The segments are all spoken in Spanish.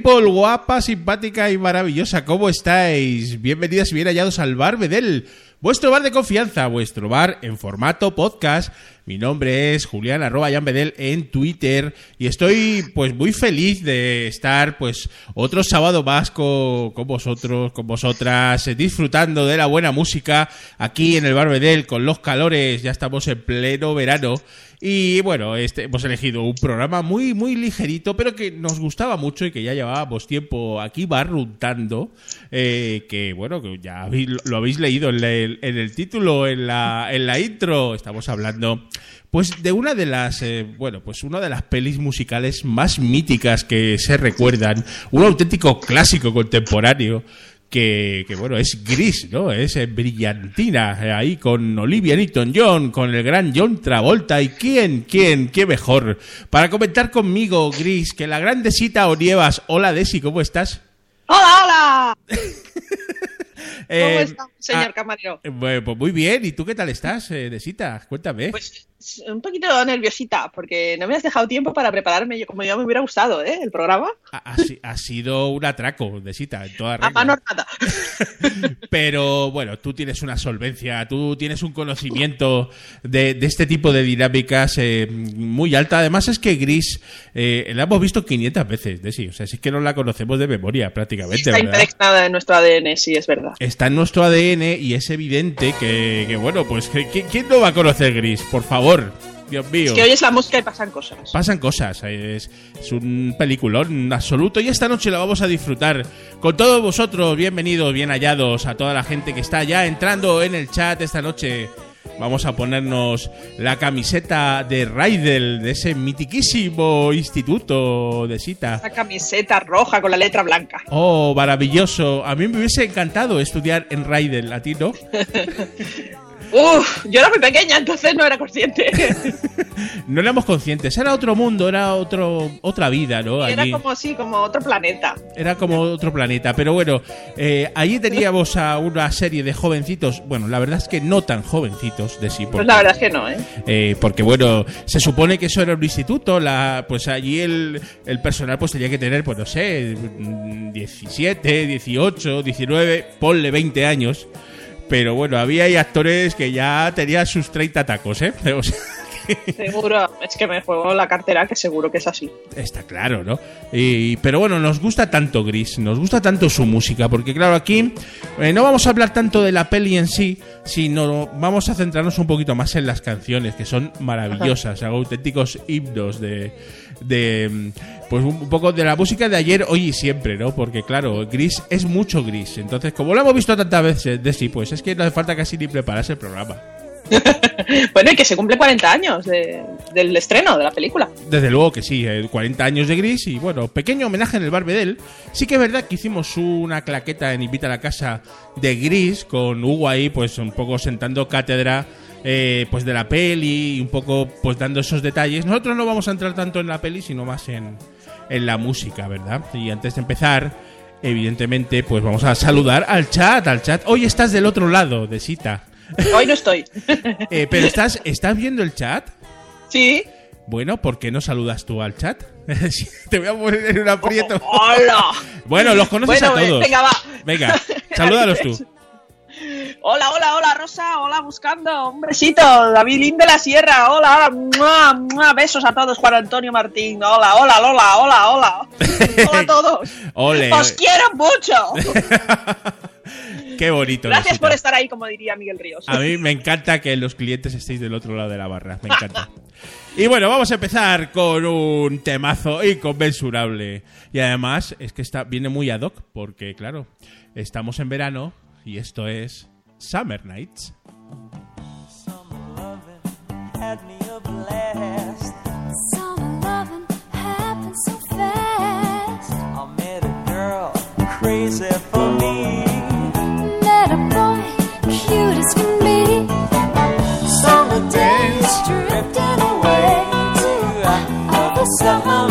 people, guapa, simpática y maravillosa, ¿cómo estáis? Bienvenidas y bien hallados al Bar Bedel, vuestro bar de confianza, vuestro bar en formato podcast. Mi nombre es Julián arroba Bedel en Twitter y estoy pues muy feliz de estar pues otro sábado más con, vosotros, con vosotras, eh, disfrutando de la buena música aquí en el Bar Bedel con los calores, ya estamos en pleno verano y bueno, este, hemos elegido un programa muy, muy ligerito, pero que nos gustaba mucho y que ya llevábamos tiempo aquí barruntando. Eh, que bueno, que ya lo habéis leído en el, en el título, en la, en la intro. Estamos hablando pues de una de las, eh, bueno, pues una de las pelis musicales más míticas que se recuerdan, un auténtico clásico contemporáneo que, que, bueno, es gris, ¿no? Es eh, brillantina, eh, ahí con Olivia Newton-John, con el gran John Travolta. ¿Y quién, quién, qué mejor? Para comentar conmigo, Gris, que la gran Desita Onievas. Hola, Desi, ¿cómo estás? ¡Hola, hola! ¿Cómo Eh, está, señor ah, camarero? eh, bueno, pues muy bien. ¿Y tú qué tal estás, eh, Desita? Cuéntame. Pues un poquito nerviosita, porque no me has dejado tiempo para prepararme yo, como ya me hubiera gustado, ¿eh? El programa. Ha, ha si- ha sido un atraco, Desita, en toda A regla. mano nada. Pero bueno, tú tienes una solvencia, tú tienes un conocimiento de, de este tipo de dinámicas eh, muy alta. Además es que Gris eh, la hemos visto 500 veces, Desi. O sea, si es que no la conocemos de memoria prácticamente, Está ¿verdad? impregnada en nuestro ADN, sí, es verdad. Está en nuestro ADN y es evidente que, que, bueno, pues ¿quién no va a conocer Gris? Por favor, Dios mío. Es que oyes la música y pasan cosas. Pasan cosas, es, es un peliculón absoluto y esta noche la vamos a disfrutar con todos vosotros. Bienvenidos, bien hallados a toda la gente que está ya entrando en el chat esta noche. Vamos a ponernos la camiseta de Raidel, de ese mitiquísimo instituto de cita. Esa camiseta roja con la letra blanca. Oh, maravilloso. A mí me hubiese encantado estudiar en Raidel, a ti no. Uf, yo era muy pequeña, entonces no era consciente. No éramos conscientes, era otro mundo, era otro, otra vida, ¿no? era como así, como otro planeta. Era como otro planeta, pero bueno, eh, allí teníamos a una serie de jovencitos, bueno, la verdad es que no tan jovencitos de sí, Pues porque, la verdad es que no, ¿eh? eh, porque bueno, se supone que eso era un instituto, la, pues allí el, el personal pues tenía que tener, pues no sé, mm, 17, 18, 19, ponle 20 años, pero bueno, había ahí actores que ya tenían sus 30 tacos, ¿eh? O Seguro. Es que me juego la cartera, que seguro que es así. Está claro, ¿no? Y- pero bueno, nos gusta tanto Gris, nos gusta tanto su música, porque claro, aquí eh, no vamos a hablar tanto de la peli en sí, sino vamos a centrarnos un poquito más en las canciones, que son maravillosas, auténticos himnos de, de pues un poco de la música de ayer, hoy y siempre, ¿no? Porque claro, Gris es mucho Gris, entonces como lo hemos visto tantas veces de sí, pues es que no hace falta casi ni prepararse el programa. Bueno, y que se cumple 40 años de- del estreno de la película. Desde luego que sí, eh, 40 años de Gris y bueno, pequeño homenaje en el Bar Bedel. Sí que es verdad que hicimos una claqueta en Invita a la Casa de Gris con Hugo ahí pues un poco sentando cátedra eh, pues de la peli y un poco pues dando esos detalles. Nosotros no vamos a entrar tanto en la peli sino más en, en la música, ¿verdad? Y antes de empezar, evidentemente pues vamos a saludar al chat, al chat. Hoy estás del otro lado de cita. Hoy no estoy. Eh, pero estás, ¿estás viendo el chat? sí. Bueno, ¿por qué no saludas tú al chat? Te voy a poner en un aprieto. ¡Hola! Bueno, los conoces Bueno, a eh, todos. venga, va. Venga, salúdalos tú. Hola, hola, hola, Rosa. Hola, buscando. Un besito. David Lin de la Sierra. Hola, hola. ¡Mua, mua! Besos a todos. Juan Antonio Martín. Hola, hola, hola, hola, hola. Hola a todos. Ole, Os quiero mucho. qué bonito. Gracias Rosita. por estar ahí, como diría Miguel Ríos. A mí me encanta que los clientes estéis del otro lado de la barra. Me encanta. Y bueno, vamos a empezar con un temazo inconmensurable. Y además es que está, viene muy ad hoc porque, claro, estamos en verano y esto es Summer Nights. Summer somehow.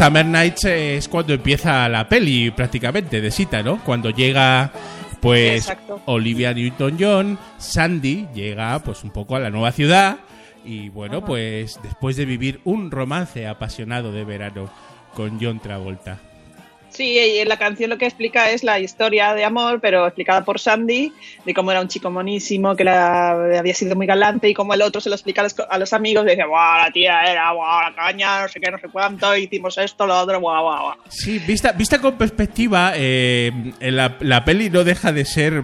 Summer Nights es cuando empieza la peli prácticamente de cita, ¿no? Cuando llega pues Exacto. Olivia Newton-John, Sandy llega pues un poco a la nueva ciudad y bueno, pues después de vivir un romance apasionado de verano con John Travolta. Sí, y en la canción lo que explica es la historia de amor, pero explicada por Sandy, de cómo era un chico monísimo, que era- había sido muy galante, y cómo el otro se lo explica a los, a los amigos, y decía, guau, la tía era, guau, la caña, no sé qué, no sé cuánto, hicimos esto, lo otro, guau, guau, guau. Sí, vista, vista con perspectiva, eh, la, la peli no deja de ser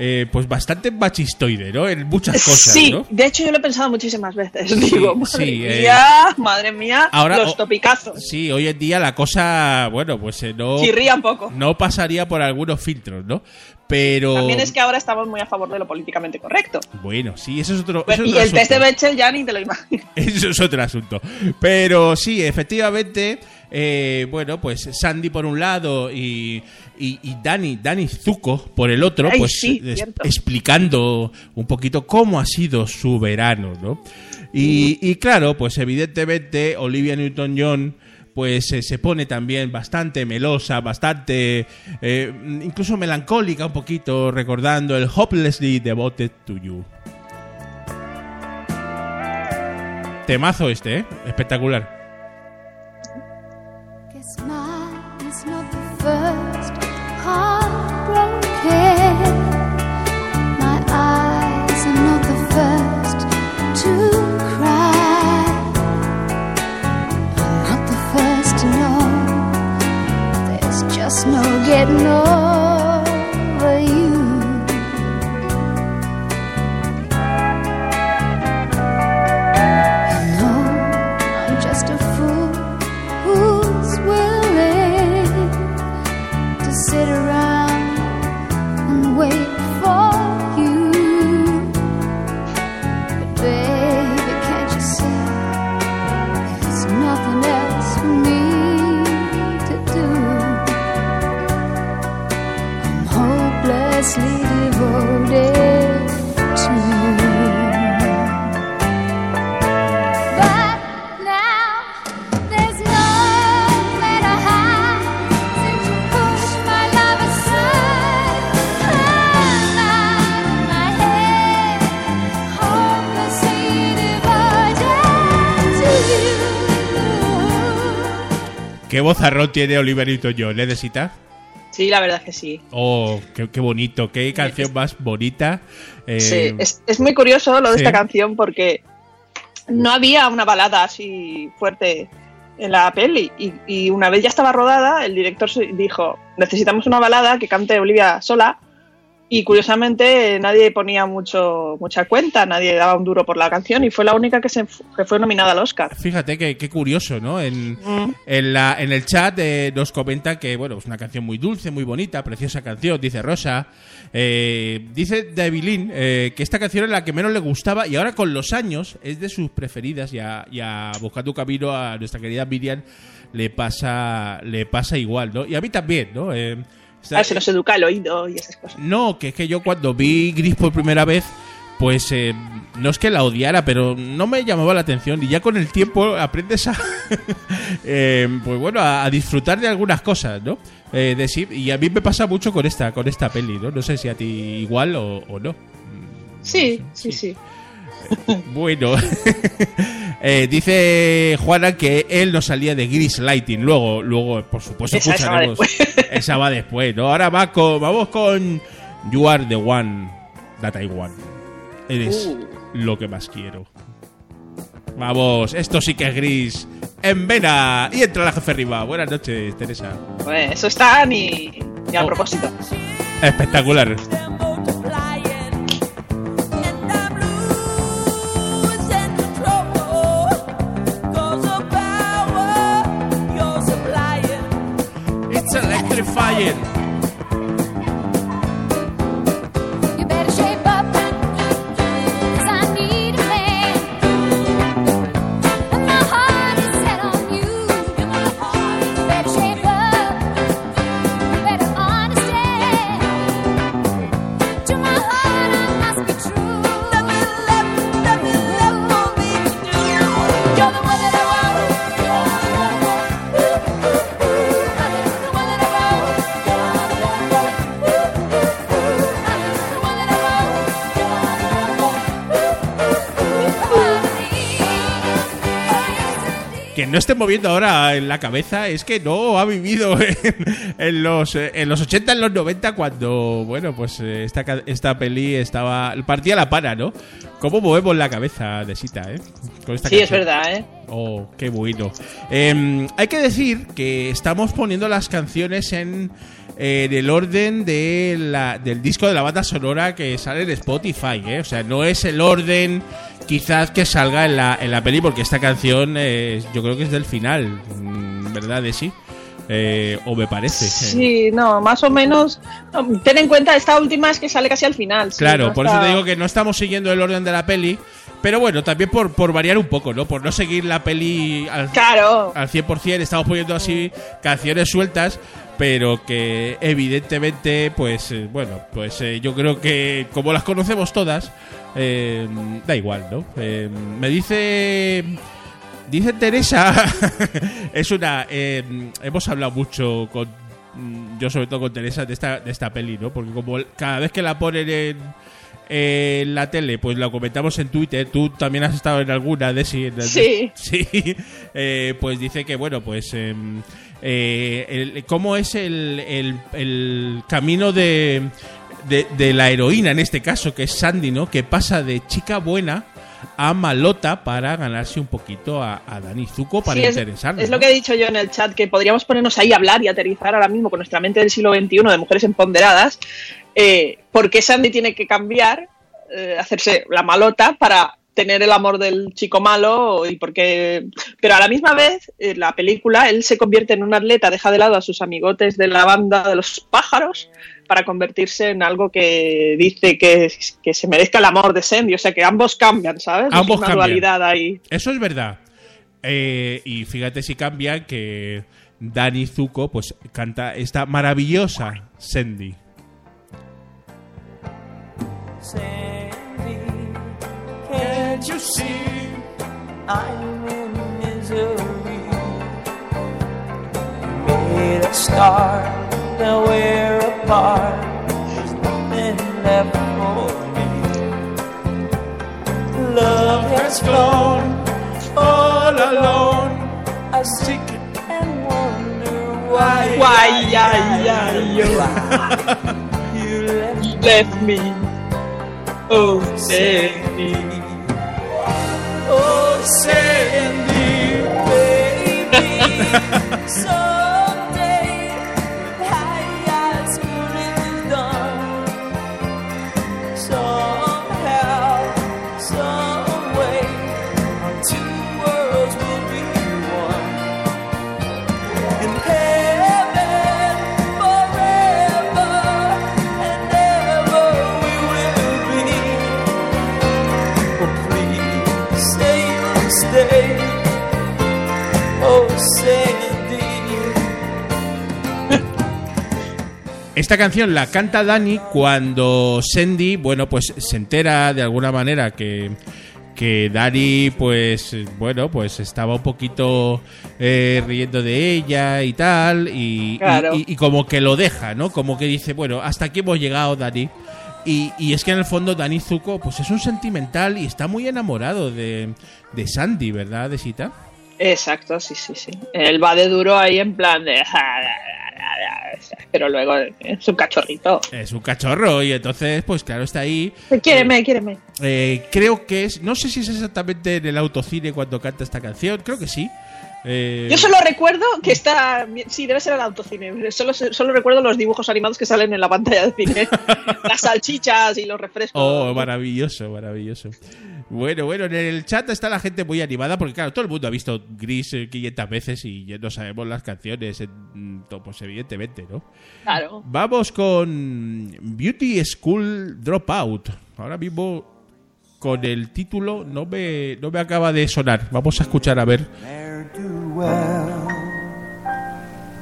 eh, pues bastante machistoide, ¿no? En muchas cosas, sí, ¿no? de hecho yo lo he pensado muchísimas veces, digo, madre sí, eh, madre mía, ahora- los topicazos. Sí, hoy en día la cosa, bueno, pues eh, no, Chirría un poco. no pasaría por algunos filtros, ¿no? Pero... También es que ahora estamos muy a favor de lo políticamente correcto. Bueno, sí, eso es otro, Bueno, eso es y otro el test de asunto. Bechdel ya ni te lo imaginas. Eso es otro asunto. Pero sí, efectivamente, eh, bueno, pues Sandy por un lado y, y, y Dani, Dani Zuko por el otro, Ay, pues sí, es- explicando un poquito cómo ha sido su verano, ¿no? Y, y claro, pues evidentemente Olivia Newton-John pues eh, se pone también bastante melosa, bastante eh, incluso melancólica un poquito, recordando el Hopelessly Devoted to You. Temazo este, ¿eh? Espectacular. No ¿Qué vozarrón tiene Oliver Newton-John, ¿eh, de cita? Sí, la verdad que sí. Oh, qué, qué bonito, qué canción más bonita. Eh, Sí, es, es muy curioso lo de sí. esta canción porque no había una balada así fuerte en la peli y, y una vez ya estaba rodada, el director dijo, necesitamos una balada que cante Olivia sola y curiosamente nadie ponía mucho mucha cuenta, nadie daba un duro por la canción y fue la única que, se, que fue nominada al Oscar. Fíjate que qué curioso, ¿no? En, Mm. en, la, en el chat eh, nos comenta que, bueno, es una canción muy dulce, muy bonita, preciosa canción, dice Rosa. Eh, dice Devilín eh, que esta canción es la que menos le gustaba y ahora con los años es de sus preferidas y a, y a Buscando Camino a nuestra querida Miriam le pasa, le pasa igual, ¿no? Y a mí también, ¿no? Eh, está- A ver, se nos educa el oído y esas cosas. No, que es que yo cuando vi Gris por primera vez, pues eh, no es que la odiara, pero no me llamaba la atención. Y ya con el tiempo aprendes a, eh, pues bueno, a, a disfrutar de algunas cosas, ¿no? Eh, de y a mí me pasa mucho con esta, con esta peli, ¿no? No sé si a ti igual o, o no. Sí, sí, sí. Bueno, Eh, dice Juana que él no salía de Gris Lighting. Luego, luego, por supuesto, Esa- esa va escucharemos. después. Esa va después, ¿no? Ahora va con, vamos con You Are the One that I Want. Eres Uh. lo que más quiero. Vamos, esto sí que es gris. En vena. Y entra la jefe arriba. Buenas noches, Teresa. Pues eso está ni, ni a Oh. propósito. Espectacular. Italien. No esté moviendo ahora en la cabeza es que no ha vivido en, en los, eh, en los 80, en los 90, cuando, bueno, pues eh, esta, esta peli estaba. partía la pana, ¿no? ¿Cómo movemos la cabeza de Sita, eh? Con esta Sí, es verdad, ¿eh? Oh, qué bueno. Eh, hay que decir que estamos poniendo las canciones en, en el orden de la- del disco de la banda sonora que sale en Spotify, ¿eh? O sea, no es el orden quizás que salga en la, en la peli, porque esta canción eh, yo creo que es del final, mm, ¿verdad? De sí. Eh, o me parece. Sí, no, más o menos. no, ten en cuenta, esta última es que sale casi al final. sí, Claro, no por está- eso te digo que no estamos siguiendo el orden de la peli. Pero bueno, también por, por variar un poco, ¿no? Por no seguir la peli al, Claro. al 100%, estamos poniendo así canciones sueltas, pero que evidentemente, pues eh, bueno, pues eh, yo creo que como las conocemos todas, eh, da igual, ¿no? Eh, me dice... Dice Teresa, es una... eh, hemos hablado mucho con... mm, Yo sobre todo con Teresa de esta, de esta peli, ¿no? Porque como cada vez que la ponen en, en la tele, pues la comentamos en Twitter. Tú también has estado en alguna de en- Sí. Sí, eh, pues dice que, bueno, pues em, eh, el- cómo es el, el- el camino de, de, de la heroína, en este caso, que es Sandy, ¿no? Que pasa de chica buena a malota para ganarse un poquito a, a Dani Zuko para Sí, es, interesarle. es ¿no? lo que he dicho yo en el chat, que podríamos ponernos ahí a hablar y aterrizar ahora mismo con nuestra mente del siglo XXI de mujeres empoderadas, eh, por qué Sandy tiene que cambiar, eh, hacerse la malota para tener el amor del chico malo y porque pero a la misma vez en la película él se convierte en un atleta deja de lado a sus amigotes de la banda de los pájaros para convertirse en algo que dice que, que se merezca el amor de Sandy o sea que ambos cambian sabes Ambos es una cambian. dualidad ahí Eso es verdad. Eh, y fíjate si cambia que Dani Zuko pues canta esta maravillosa Sandy. Sandy, can't you see I'm in misery? You made a start, now we're apart. There's nothing left for me. Love has flown all alone. I seek it and wonder why. Why, yeah, yeah, You left me left me oh save me oh Sandy Oh, Sandy, baby. Someday, Esta canción la canta Dani cuando Sandy, bueno, pues se entera de alguna manera que, que Dani, pues, bueno, pues estaba un poquito eh, riendo de ella y tal, y, y- Claro. y- y como que lo deja, ¿no? Como que dice, bueno, hasta aquí hemos llegado, Dani. Y, y es que en el fondo Dani Zuko, pues es un sentimental y está muy enamorado de, de Sandy, ¿verdad, Desita? exacto sí sí sí él va de duro ahí en plan de pero luego es un cachorrito Es un cachorro y entonces, pues claro, está ahí. quiéreme quiéreme Eh, creo que es. No sé si es exactamente en el autocine cuando canta esta canción. Creo que sí. Eh, Yo solo recuerdo que está. Sí, debe ser el autocine. Solo, solo recuerdo los dibujos animados que salen en la pantalla de cine. Las salchichas y los refrescos. Oh, maravilloso, maravilloso. Bueno, bueno, en el chat está la gente muy animada porque, claro, todo el mundo ha visto Gris eh, 500 veces y ya no sabemos las canciones, en- to- pues evidentemente, ¿no? Claro. Vamos con Beauty School Dropout. Ahora mismo con el título no me, no me acaba de sonar. Vamos a escuchar a ver.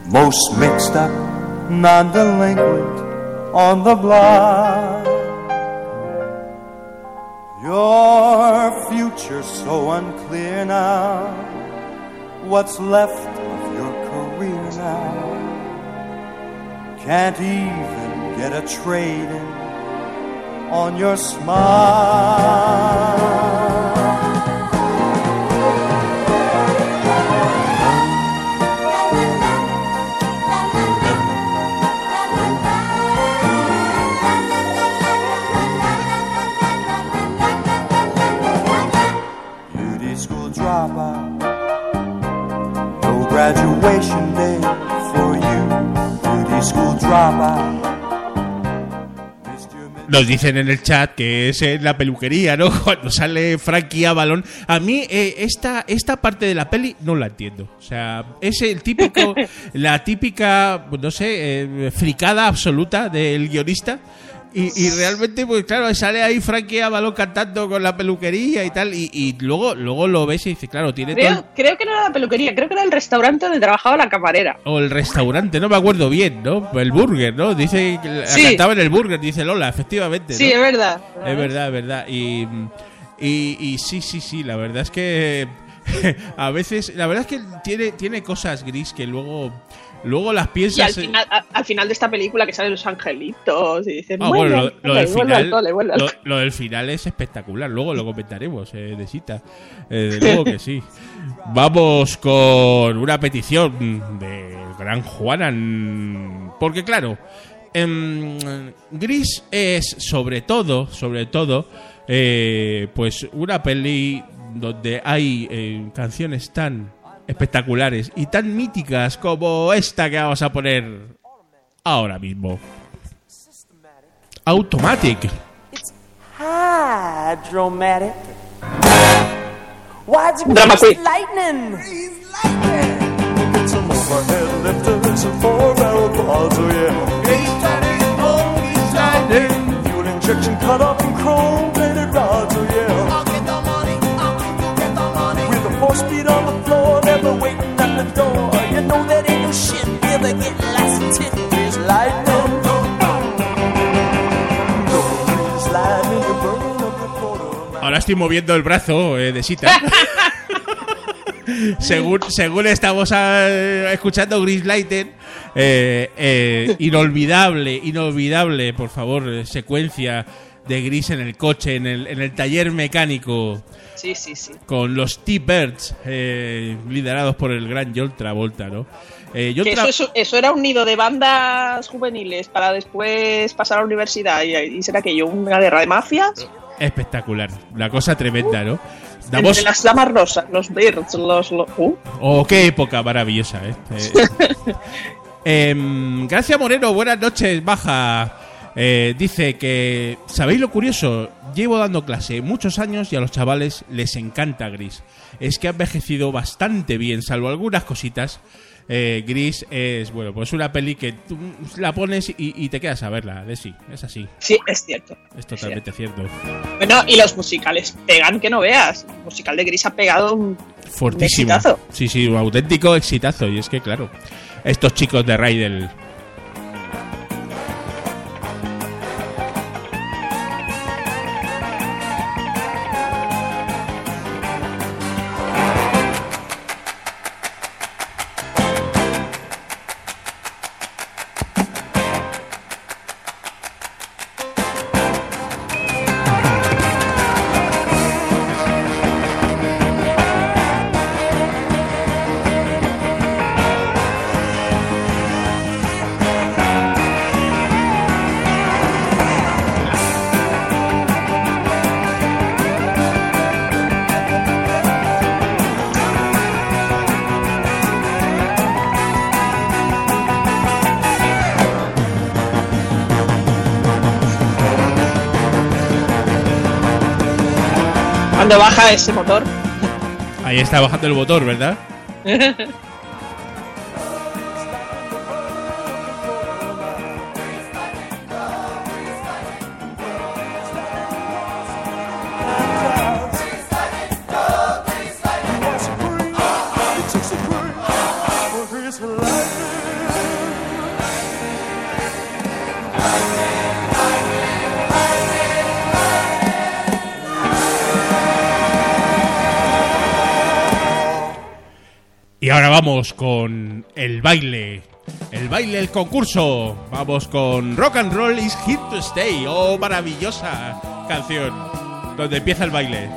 most mixed up, non-delinquent on the block. Your future so unclear now. What's left of your career now? Can't even get a trade in on your smile. Nos dicen en el chat que es en la peluquería, ¿no? Cuando sale Frankie Avalon. A mí eh, esta, esta parte de la peli no la entiendo. O sea, es el típico, la típica, pues no sé, eh, fricada absoluta del guionista. Y, y realmente, pues claro, sale ahí Frankie Avalon cantando con la peluquería y tal. Y, y luego, luego lo ves y dices, claro, tiene todo... el- Creo, creo que no era la peluquería, creo que era el restaurante donde trabajaba la camarera. O el restaurante, no me acuerdo bien, ¿no? El burger, ¿no? Dice que Sí. cantaba en el burger, dice Lola, efectivamente. ¿no? Sí, es verdad. Es verdad, es verdad. Y, y, y sí, sí, sí, la verdad es que a veces, la verdad es que tiene, tiene cosas gris que luego, luego las Y al final, a- al final de esta película que salen los angelitos y dicen, Ah, bueno, lo, lo del final, lo, cole". lo del final es espectacular. Luego lo comentaremos, eh, de cita. Eh, de luego que sí. Vamos con una petición de Gran Juanan. Porque claro, em, Gris es sobre todo, sobre todo, eh, pues una peli donde hay eh, canciones tan espectaculares y tan míticas como esta que vamos a poner ahora mismo. Automatic. Hydromatic. Why'd you Drama grease queen. lightning? Get some overhead lifters oh. Fuel injection cut up chrome plated rods, oh yeah. With a four speed Ahora estoy moviendo el brazo eh, de Sita. según, según estamos ah, escuchando Gris Lighten, eh, eh, inolvidable, inolvidable, por favor, eh, secuencia de Gris en el coche, en el, en el taller mecánico, Sí, sí, sí. con los T-Birds, eh, liderados por el gran John Travolta, ¿no? Eh, John Que Tra- eso, eso, eso era un nido de bandas juveniles para después pasar a la universidad y, y ser aquello una guerra de mafias. Espectacular, la cosa tremenda, ¿no? Entre las damas rosas, los birds, los... los- uh, Oh, qué época maravillosa, ¿eh? Eh, em, Gracia Moreno, buenas noches, baja. Eh, dice que, ¿sabéis lo curioso? Llevo dando clase muchos años y a los chavales les encanta Gris. Es que ha envejecido bastante bien, salvo algunas cositas. Eh, Gris es, bueno, pues una peli que tú la pones y, y te quedas a verla, de sí, es así, sí, es cierto. es totalmente cierto. Bueno, y los musicales pegan que no veas. El musical de Gris ha pegado un... Fortísimo. Un exitazo. Sí, sí, un auténtico exitazo. Y es que, claro, estos chicos de Raidel. Cuando baja ese motor. Ahí está bajando el motor, ¿verdad? Y ahora vamos con el baile. El baile, el concurso. Vamos con Rock and Roll is Here to Stay. Oh, maravillosa canción. Donde empieza el baile.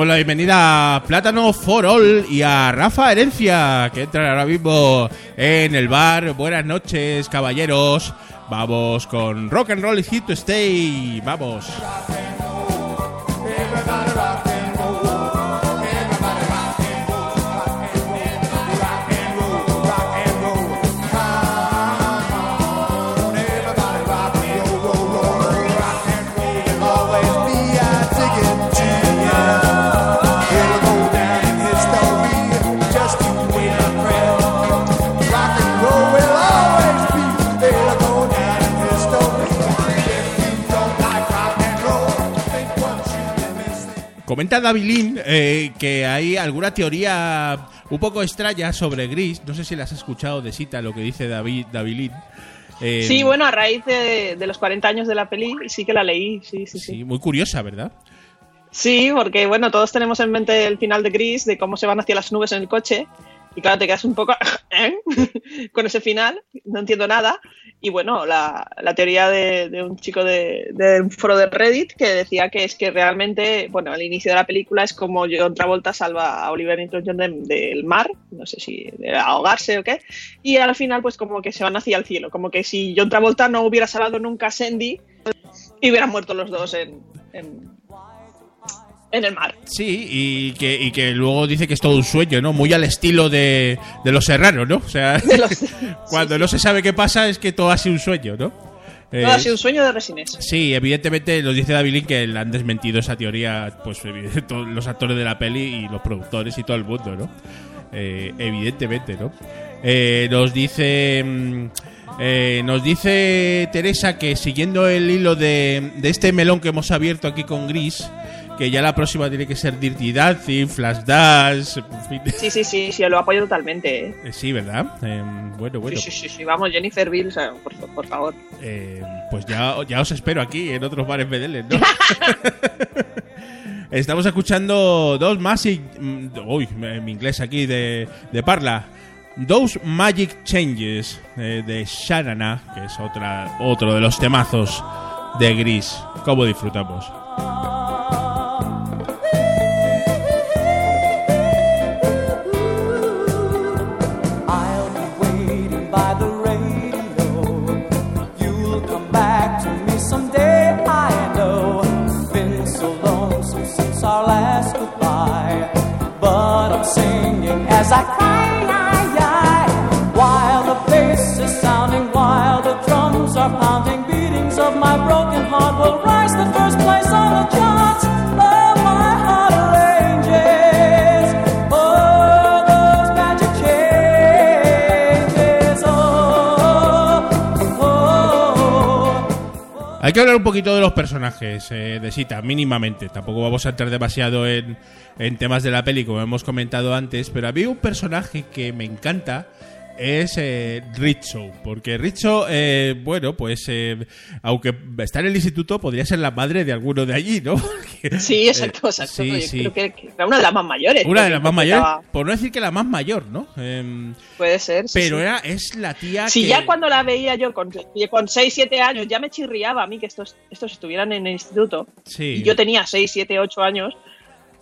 Damos la bienvenida a Plátano for All y a Rafa Herencia, que entran ahora mismo en el bar. Buenas noches, caballeros. Vamos con Rock and Roll is Hit to Stay. Vamos. Comenta Davilín eh, que hay alguna teoría un poco extraña sobre Gris. No sé si las has escuchado de cita lo que dice David Davilín. Eh, Sí, bueno, a raíz de, de los 40 años de la peli, sí que la leí, sí, sí, sí. sí, muy curiosa, ¿verdad? Sí, porque bueno, todos tenemos en mente el final de Gris, de cómo se van hacia las nubes en el coche. Y claro, te quedas un poco ¿eh? con ese final, no entiendo nada. Y bueno, la, la teoría de, un chico de, un foro de Reddit que decía que es que realmente, bueno, al inicio de la película es como John Travolta salva a Oliver Newton-John de- del mar, no sé si de ahogarse o qué, y al final pues como que se van hacia el cielo, como que si John Travolta no hubiera salvado nunca a Sandy y hubieran muerto los dos en, en el mar. Sí, y que, y que luego dice que es todo un sueño, ¿no? Muy al estilo de, de los serranos, ¿no? O sea, los- cuando no se sabe qué pasa es que todo ha sido un sueño, ¿no? Eh, Todo ha sido un sueño de Resines. Sí, evidentemente nos dice Davilín que le han desmentido esa teoría, pues todos los actores de la peli y los productores y todo el mundo, ¿no? Eh, evidentemente, ¿no? Eh, nos dice. mm, eh, nos dice Teresa que siguiendo el hilo de, de este melón que hemos abierto aquí con Gris, que ya la próxima tiene que ser Dirty Dancing, Flashdance, en fin. Sí, sí, sí, sí, lo apoyo totalmente. ¿eh? Eh, Sí, ¿verdad? Eh, bueno, bueno. Sí, sí, sí, sí, vamos, Jennifer Bill, por, por favor. Eh, pues ya, ya os espero aquí en otros bares Bedeles, ¿no? Estamos escuchando dos Magic. mm, Uy, mi inglés aquí de, de Parla. Those Magic Changes eh, de Sharana, que es otra, otro de los temazos de Gris. ¿Cómo disfrutamos? Our last goodbye. But I'm singing as I cry, Hay que hablar un poquito de los personajes eh, de Sita, mínimamente. Tampoco vamos a entrar demasiado en, en temas de la peli, como hemos comentado antes, pero había un personaje que me encanta. Es eh, Richo, porque Richo, eh, bueno, pues eh, aunque está en el instituto, podría ser la madre de alguno de allí, ¿no? Sí, exacto, eh, exacto. sí, Yo sí. creo que, era una de las más mayores. Una de las más mayores, por no decir que la más mayor, ¿no? Em, Puede ser. sí, pero era, es la tía Si que... ya cuando la veía yo con, con 6, 7 años, ya me chirriaba a mí que estos, estos estuvieran en el instituto. Sí. Y yo tenía 6, 7, 8 años.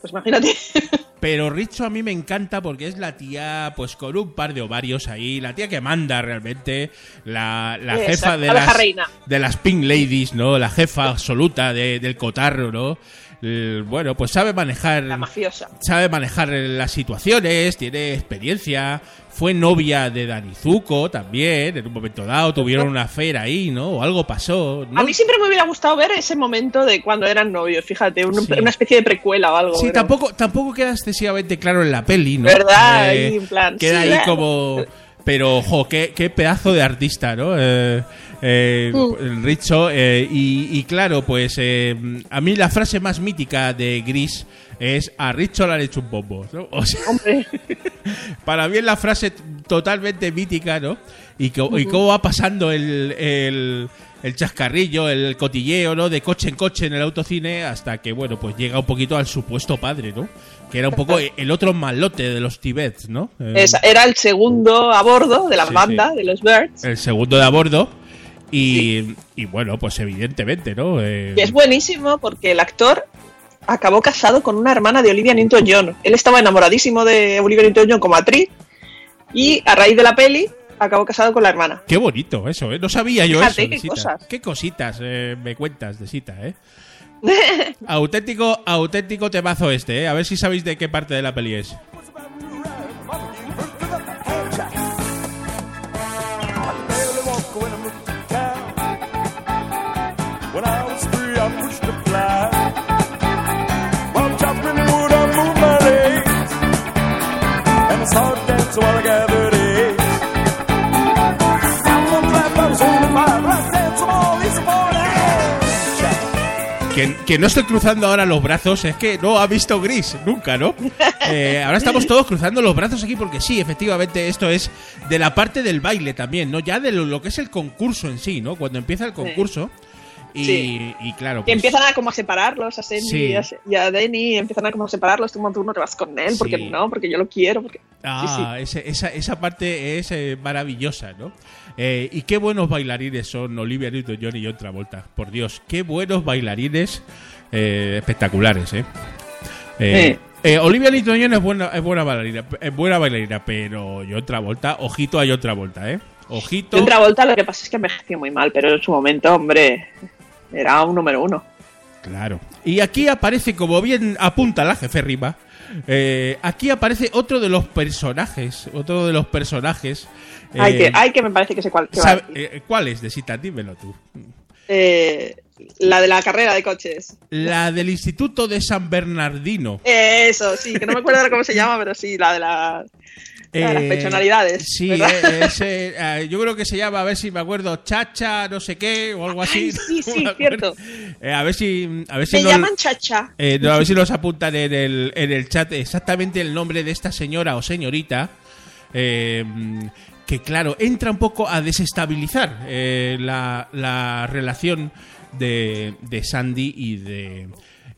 Pues imagínate. Pero Richo a mí me encanta porque es la tía, pues con un par de ovarios ahí, la tía que manda realmente, la, jefa de la las, reina. de las Pink Ladies, ¿no? La jefa absoluta de- del cotarro, ¿no? El- bueno, pues sabe manejar. La mafiosa. Sabe manejar las situaciones, tiene experiencia. Fue novia de Danizuko también, en un momento dado. Tuvieron una fera ahí, ¿no? O algo pasó. ¿no? A mí siempre me hubiera gustado ver ese momento de cuando eran novios, fíjate, un- Sí. una especie de precuela o algo. Sí, tampoco, tampoco queda excesivamente claro en la peli, ¿no? ¿Verdad? Eh, Ahí, en plan, queda sí, ahí eh. como... Pero, ojo, qué, qué pedazo de artista, ¿no? Eh, eh, Mm. Richo. eh, y, y claro, pues eh, a mí la frase más mítica de Gris es a Richo le han hecho un bombo, ¿no? O sea, para mí es la frase totalmente mítica, ¿no? Y, y cómo va pasando el, el, el chascarrillo, el cotilleo, ¿no? De coche en coche en el autocine hasta que, bueno, pues llega un poquito al supuesto padre, ¿no? Que era un poco el otro malote de los Tibets, ¿no? Eh, era el segundo a bordo de la Sí, banda sí. de los Birds. el segundo de a bordo. Y, y bueno, pues evidentemente, ¿no? Eh, Y es buenísimo porque el actor acabó casado con una hermana de Olivia Newton-John. Él estaba enamoradísimo de Olivia Newton-John como actriz y a raíz de la peli acabó casado con la hermana. Qué bonito eso, ¿eh? No sabía yo Fíjate, eso. qué Sita. cosas. Qué cositas eh, me cuentas de Sita, ¿eh? auténtico, auténtico temazo este, ¿eh? A ver si sabéis de qué parte de la peli es. Hard to dance while I gathered eggs. I'm gonna clap, I was only five, but I danced them all, these morning. Que, que no estoy cruzando ahora los brazos, es que no ha visto gris, nunca, ¿no? Eh, ahora estamos todos cruzando los brazos aquí porque sí, efectivamente, esto es de la parte del baile también, ¿no? Ya de lo, lo que es el concurso en sí, ¿no? Cuando empieza el concurso. Y, Sí. y claro, Que pues, empiezan a como a separarlos, a Sandy Sí. y, a, y a Denny, empiezan a como a separarlos, tú, tú no te vas con él, porque Sí. no, porque yo lo quiero, porque... Ah, ese- esa, esa parte es eh, maravillosa, ¿no? Eh, y qué buenos bailarines son Olivia Newton-John y John Travolta. Por Dios, qué buenos bailarines eh, espectaculares, ¿eh? Eh, eh, Olivia Newton-John es buena, es buena bailarina, es buena bailarina, pero John Travolta, ojito a John Travolta, ¿eh? Ojito. John Travolta lo que pasa es que envejeció muy mal, pero en su momento, hombre, era un número uno. Claro. Y aquí aparece, como bien apunta la jefe Rima, eh, aquí aparece otro de los personajes, otro de los personajes. Ay, eh, que, ay, que me parece que sé cuál. que va a decir. eh, ¿Cuál es, de Sita? Dímelo tú. Eh, la de la carrera de coches. La del Instituto de San Bernardino. Eso, sí, que no me acuerdo ahora cómo se llama, pero sí, la de, la, de las Eh, personalidades. Sí, eh, ese, eh, yo creo que se llama, a ver si me acuerdo, Chacha, no sé qué, o algo así. Ay, sí, sí, me cierto. Eh, a ver si, a ver si Se nos- llaman Chacha. Eh, no, a ver si nos apuntan en el, en el chat exactamente el nombre de esta señora o señorita. Eh, que claro, entra un poco a desestabilizar eh, la, la relación de, de Sandy y de,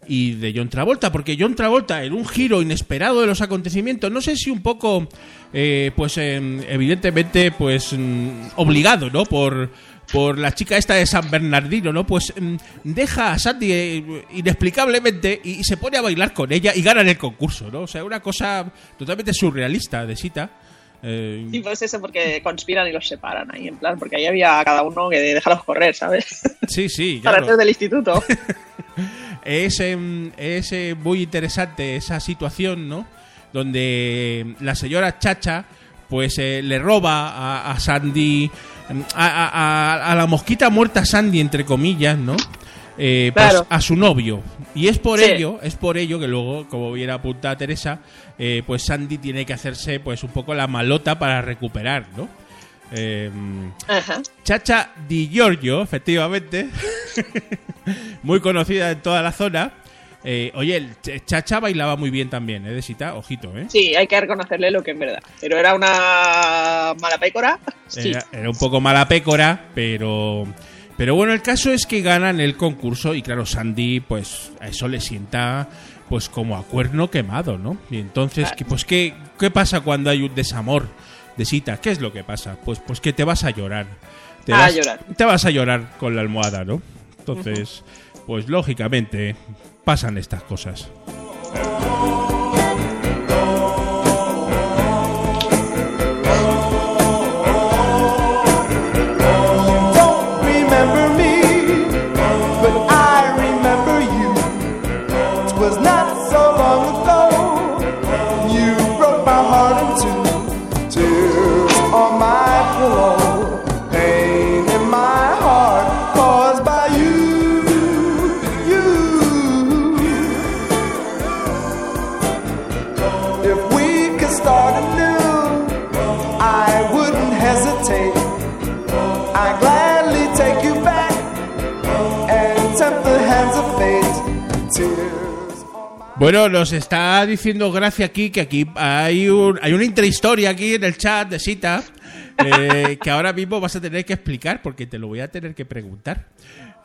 y de John Travolta, porque John Travolta, en un giro inesperado de los acontecimientos, no sé si un poco, eh, pues em, evidentemente, pues mm, obligado, ¿no? Por, por la chica esta de San Bernardino, ¿no? Pues mm, deja a Sandy eh, inexplicablemente y, y se pone a bailar con ella y ganan el concurso, ¿no? O sea, una cosa totalmente surrealista de Sita. Eh, Sí, pues eso, porque conspiran y los separan ahí, en plan, porque ahí había cada uno que dejarlos correr, ¿sabes? sí, sí, Para hacer del instituto. Es, em, es eh, muy interesante esa situación, ¿no? Donde la señora Chacha, pues eh, le roba a, a Sandy, em, a- a- a la mosquita muerta Sandy, entre comillas, ¿no? Eh, pues, a su novio. Y es por Sí. ello, es por ello que luego, como bien apunta Teresa, eh, pues Sandy tiene que hacerse pues un poco la malota para recuperar, ¿no? Em, Ajá. Chacha Di Giorgio, efectivamente. muy conocida en toda la zona. Eh, oye, el Ch- Chacha bailaba muy bien también, ¿eh? De Sita, ojito, ¿eh? Sí, hay que reconocerle lo que es verdad. Pero era una mala pécora. Sí. Era, era un poco mala pécora, pero. Pero bueno, el caso es que ganan el concurso y claro, Sandy, pues a eso le sienta pues como a cuerno quemado, ¿no? Y entonces, ¿qué, pues ¿qué, ¿qué pasa cuando hay un desamor de Sita? ¿Qué es lo que pasa? Pues, pues que te vas a llorar. Te A vas, llorar. Te vas a llorar con la almohada, ¿no? Entonces, pues lógicamente pasan estas cosas. Bueno, nos está diciendo Gracia aquí que aquí hay, un, hay una intrahistoria aquí en el chat de Sita eh, que ahora mismo vas a tener que explicar porque te lo voy a tener que preguntar.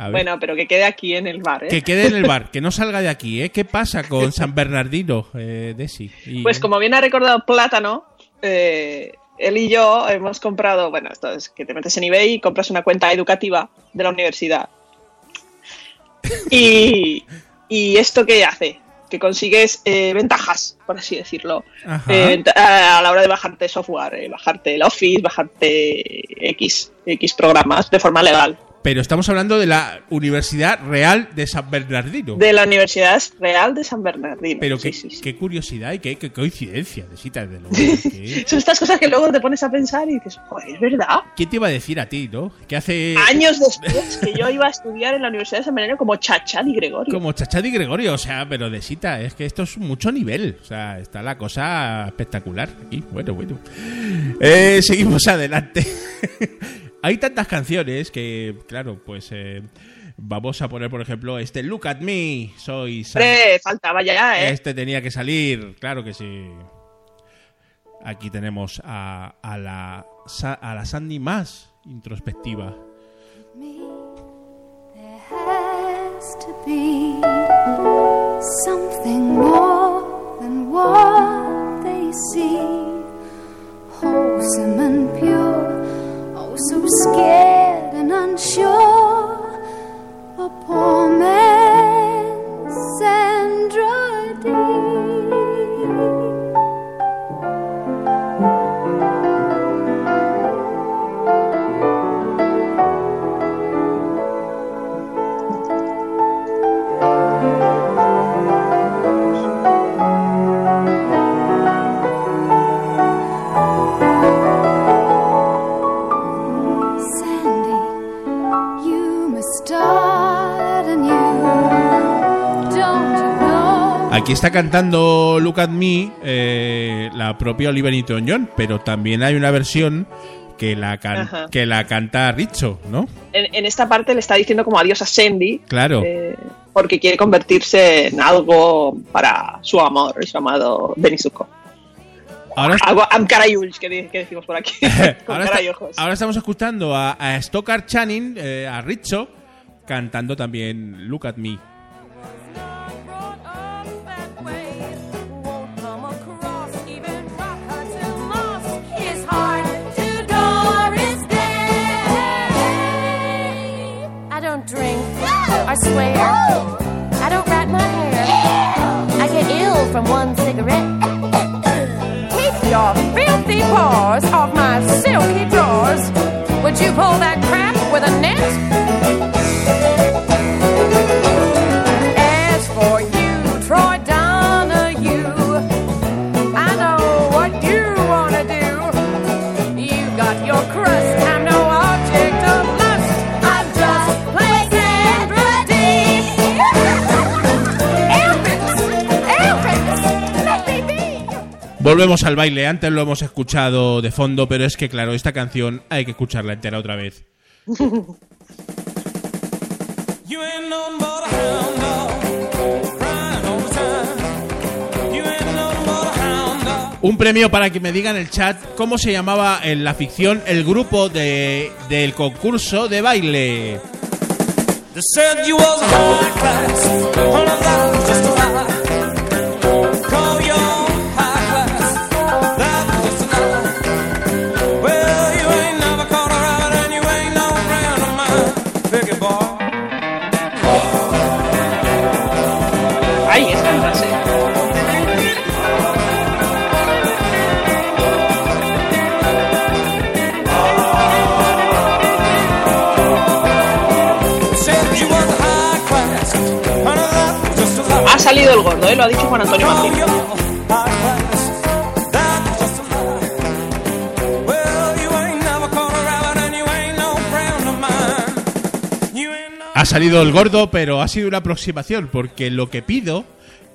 Bueno, pero que quede aquí en el bar, ¿eh? Que quede en el bar, que no salga de aquí, ¿eh? ¿Qué pasa con San Bernardino, eh, Desi? Y- Pues como bien ha recordado Plátano, eh, él y yo hemos comprado, bueno, esto es que te metes en eBay y compras una cuenta educativa de la universidad. Y, y esto qué hace? Que consigues eh, ventajas, por así decirlo, eh, a la hora de bajarte software, eh, bajarte el Office, bajarte X, X programas de forma legal. Pero estamos hablando de la Universidad Real de San Bernardino. De la Universidad Real de San Bernardino. Pero Sí, qué, sí, sí. qué curiosidad y qué, qué coincidencia, Desita, desde luego. que- Son estas cosas que luego te pones a pensar y dices, joder, es verdad. ¿Quién te iba a decir a ti, no? Que hace... años después que yo iba a estudiar en la Universidad de San Bernardino como Chachal y Gregorio. Como Chachad y Gregorio, o sea, pero de cita, es que esto es mucho nivel. O sea, está la cosa espectacular aquí. Bueno, bueno. Eh, seguimos adelante. Hay tantas canciones que, claro, pues eh, vamos a poner, por ejemplo, este Look at Me. Soy Sam- Hombre, faltaba ya, ¿eh? Este tenía que salir, claro que sí. Aquí tenemos a, a la, a la Sandy más introspectiva. There has to be something more than what they see. Wholesome and pure, so scared and unsure. Aquí está cantando Look at Me eh, la propia Olivia Newton-John, pero también hay una versión que la, can- que la canta Richo, ¿no? En, en esta parte le está diciendo como adiós a Sandy. Claro. eh, porque quiere convertirse en algo para su amor y su amado Benizuko. Ahora, Algo Amkarayuls, que, di- que decimos por aquí. Ahora, está- ahora estamos escuchando a, a Stockard Channing, eh, a Richo, cantando también Look at Me. Swear. I don't rat my hair. I get ill from one cigarette. Keep your filthy paws off my silky drawers. Would you pull that crap with a net? Volvemos al baile, antes lo hemos escuchado de fondo, pero es que claro, esta canción hay que escucharla entera otra vez. Un premio para que me digan en el chat cómo se llamaba en la ficción el grupo de, del concurso de baile. Salido el gordo, ¿eh? Lo ha dicho Juan Antonio Martín. Ha salido el gordo, pero ha sido una aproximación, porque lo que pido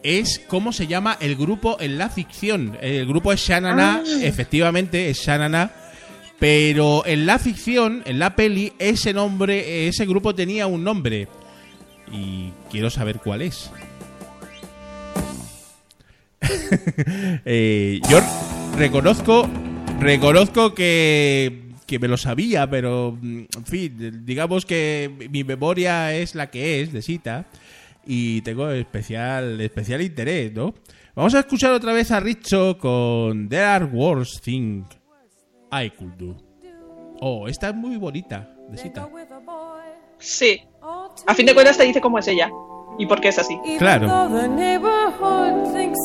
es cómo se llama el grupo en la ficción. El grupo es Shanana, efectivamente es Shanana, pero en la ficción, en la peli, ese nombre, ese grupo tenía un nombre. Y quiero saber cuál es. Eh, yo reconozco, reconozco que, que me lo sabía, pero mm, en fin, digamos que mi memoria es la que es, de cita, y tengo especial, especial interés, ¿no? Vamos a escuchar otra vez a Richo con There Are Worse Things I Could Do. Oh, esta es muy bonita, de cita. Sí. A fin de cuentas te dice cómo es ella y por qué es así. Claro. Even though the neighborhood thinks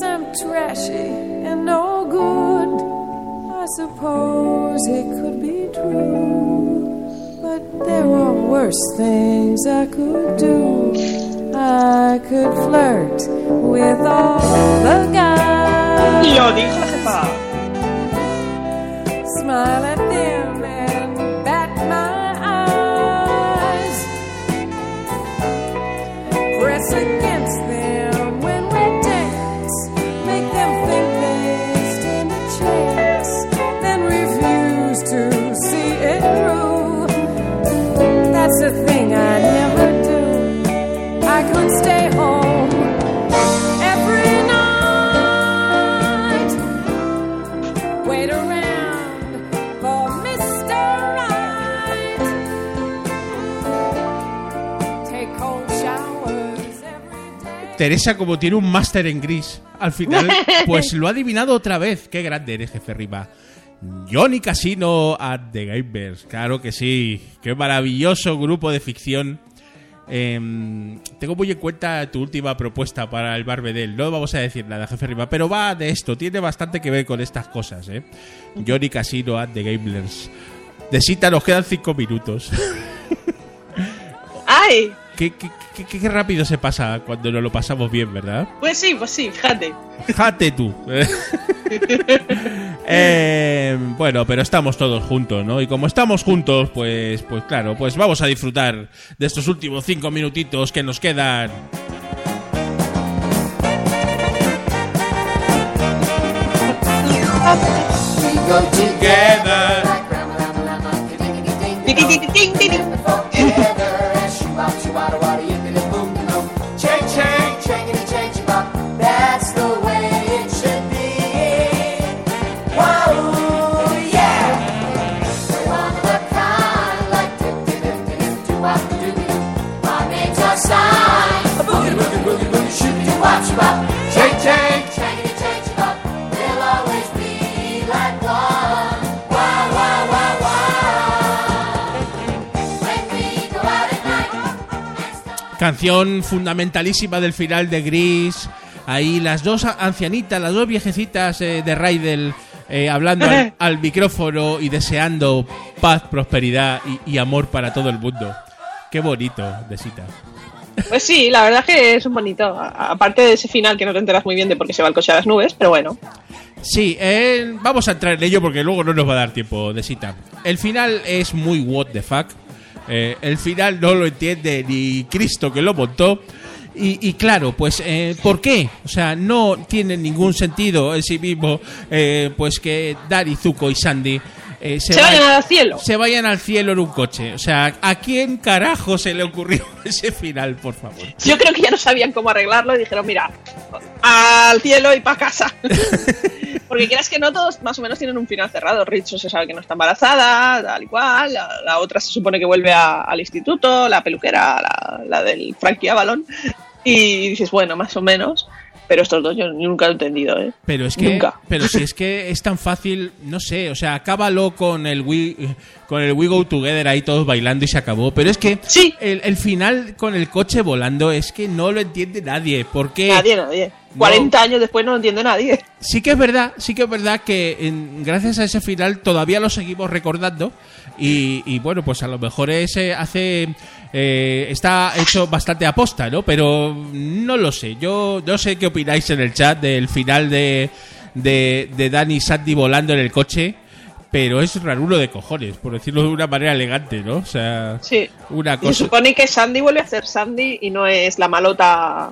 Teresa, como tiene un máster en gris, al final, pues lo ha adivinado otra vez. Qué grande eres, jefe Riva. Johnny Casino at the Gamers. Claro que sí. Qué maravilloso grupo de ficción. Em, tengo muy en cuenta tu última propuesta para el Barbedel. No vamos a decir nada, jefe Riva, pero va de esto. Tiene bastante que ver con estas cosas, ¿eh? Johnny Casino at the Gamers. De cita nos quedan cinco minutos. ¡Ay! Qué, qué- qué- qué- qué rápido se pasa cuando nos lo pasamos bien, ¿verdad? Pues sí, pues sí, fíjate. Fíjate tú. Eh, bueno, pero estamos todos juntos, ¿no? Y como estamos juntos, pues, pues claro, pues vamos a disfrutar de estos últimos cinco minutitos que nos quedan. Canción fundamentalísima del final de Gris. Ahí las dos ancianitas, las dos viejecitas eh, de Raidel eh, hablando al, al micrófono y deseando paz, prosperidad y, y amor para todo el mundo. Qué bonito, Desita. Pues sí, la verdad es que es un bonito. Aparte de ese final que no te enteras muy bien de por qué se va el coche a las nubes, pero bueno. Sí, eh, vamos a entrar en ello porque luego no nos va a dar tiempo de cita. El final es muy what the fuck. Eh, el final no lo entiende ni Cristo que lo montó. Y, claro, pues, eh, ¿por qué? O sea, no tiene ningún sentido en sí mismo eh, pues que Dari, Zuko y Sandy eh, se, Se vayan- vayan al cielo. se vayan al cielo en un coche. O sea, ¿a quién carajo se le ocurrió ese final, por favor? Yo creo que ya no sabían cómo arreglarlo y dijeron, mira, al cielo y para casa. Porque quieras que no, todos más o menos tienen un final cerrado. Richo se sabe que no está embarazada, tal y cual. La, la otra se supone que vuelve a- al instituto, la peluquera, la, la del Frankie Avalon. Y dices, bueno, más o menos. Pero estos dos yo nunca lo he entendido, ¿eh? Pero es que, Nunca. pero si es que es tan fácil, no sé, o sea, acábalo con el We, con el We Go Together ahí todos bailando y se acabó. Pero es que Sí. el, el final con el coche volando es que no lo entiende nadie. Porque Nadie, nadie. 40 años después no lo entiende nadie. sí que es verdad, sí que es verdad que en- gracias a ese final todavía lo seguimos recordando. Y, y bueno, pues a lo mejor ese hace. eh, está hecho bastante aposta, ¿no? Pero no lo sé. Yo no sé qué opináis en el chat del final de, de, de Danny y Sandy volando en el coche. Pero es rarulo de cojones, por decirlo de una manera elegante, ¿no? O sea, Sí. una Y se cosa. supone que Sandy vuelve a ser Sandy y no es la malota.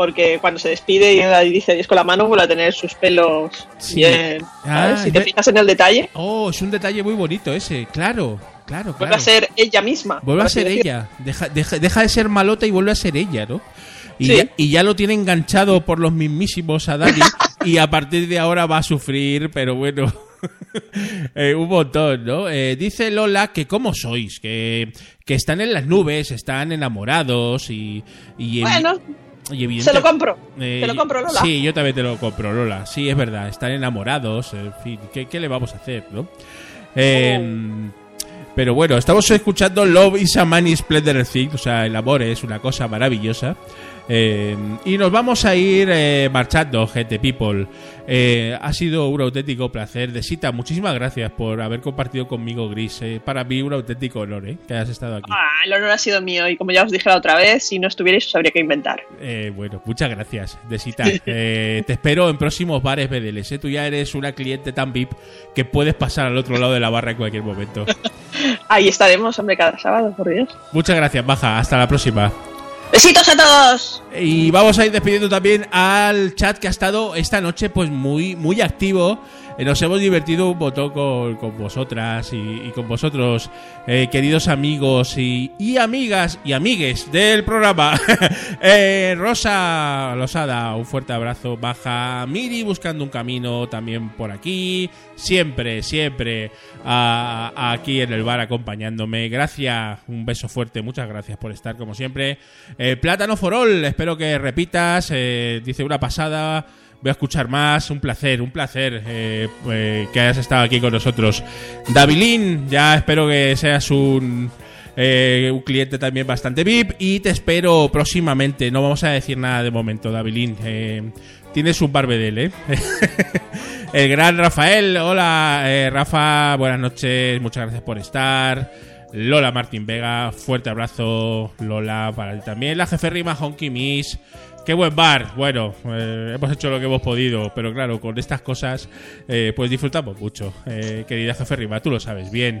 Porque cuando se despide y la dice adiós con la mano, vuelve a tener sus pelos Sí. bien. Ah, si te fijas en el detalle, Oh, es un detalle muy bonito ese, claro, claro, vuelve a ser ella misma. Vuelve a ser ella. Deja, deja, deja de ser malota y vuelve a ser ella, ¿no? Y, Sí. ya, y ya lo tiene enganchado por los mismísimos a Dani y a partir de ahora va a sufrir, pero bueno, eh, un montón, ¿no? Eh, dice Lola que cómo sois, que, que están en las nubes, están enamorados y... y Bueno, y evidente- se lo compro. eh, Te lo compro, Lola. Sí, yo también te lo compro, Lola. Sí, es verdad. Están enamorados. En fin, ¿qué, qué le vamos a hacer, no? Eh, Pero bueno, estamos escuchando Love is a Money Splendor Thing. O sea, el amor es una cosa maravillosa. Eh, y nos vamos a ir eh, marchando, gente people. Eh, ha sido un auténtico placer. De cita, muchísimas gracias por haber compartido conmigo, Gris. Para mí, un auténtico honor eh, que hayas estado aquí. Ah, el honor ha sido mío y como ya os dije la otra vez, si no estuvierais os habría que inventar. Bueno, muchas gracias, Desita. Eh, te espero en próximos bares BDLs. Tú ya eres una cliente tan VIP que puedes pasar al otro lado de la barra en cualquier momento. Ahí estaremos, hombre, cada sábado, por Dios. Muchas gracias, Baja. Hasta la próxima. Besitos a todos. Y vamos a ir despidiendo también al chat que ha estado esta noche pues muy, muy activo. Eh, Nos hemos divertido un montón con, con vosotras y, con vosotros, eh, queridos amigos y, y amigas y amigues del programa. Eh, Rosa Losada, un fuerte abrazo. Baja Miri buscando un camino también por aquí. Siempre, siempre aquí en el bar acompañándome. Gracias, un beso fuerte. Muchas gracias por estar como siempre. Eh, Plátano Forol, espero que repitas. dice una pasada. Voy a escuchar más. Un placer, un placer eh, eh, que hayas estado aquí con nosotros. Davilín, ya espero que seas un, eh, un cliente también bastante VIP. Y te espero próximamente. No vamos a decir nada de momento, Davilín. Tienes un barbedel, ¿eh? El gran Rafael, hola Rafa, buenas noches, muchas gracias por estar. Lola Martín Vega, fuerte abrazo, Lola, para ti también. La jefe rima Honky Miss, qué buen bar. Bueno, eh, hemos hecho lo que hemos podido, pero claro, con estas cosas, eh, pues disfrutamos mucho. Eh, querida jefe rima, tú lo sabes bien.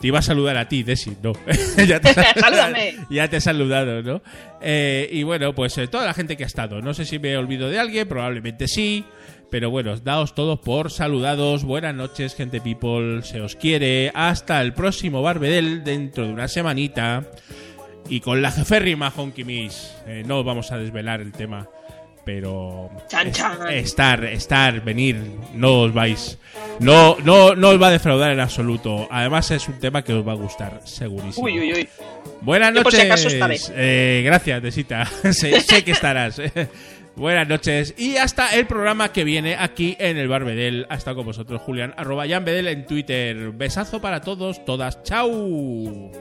Te iba a saludar a ti, Desi, no. ya, te, Sáludame. ya te he saludado, ¿no? Eh, y bueno, pues toda la gente que ha estado. No sé si me olvido de alguien, probablemente sí. Pero bueno, daos todos por saludados. Buenas noches, gente people. Se os quiere. Hasta el próximo Barbedel dentro de una semanita. Y con la jeférrima Honky Miss. Eh, no vamos a desvelar el tema. Pero Chan, chan. estar, estar, venir, no os vais. No, no, no os va a defraudar en absoluto. Además es un tema que os va a gustar, segurísimo. Uy, uy, uy. Buenas Yo por noches. si acaso estaré. Eh, gracias, Desita. sé, sé que estarás. Buenas noches. Y hasta el programa que viene aquí en el Barbedel. Ha estado con vosotros, Julián. Arroba Jan Bedel en Twitter. Besazo para todos, todas. Chau.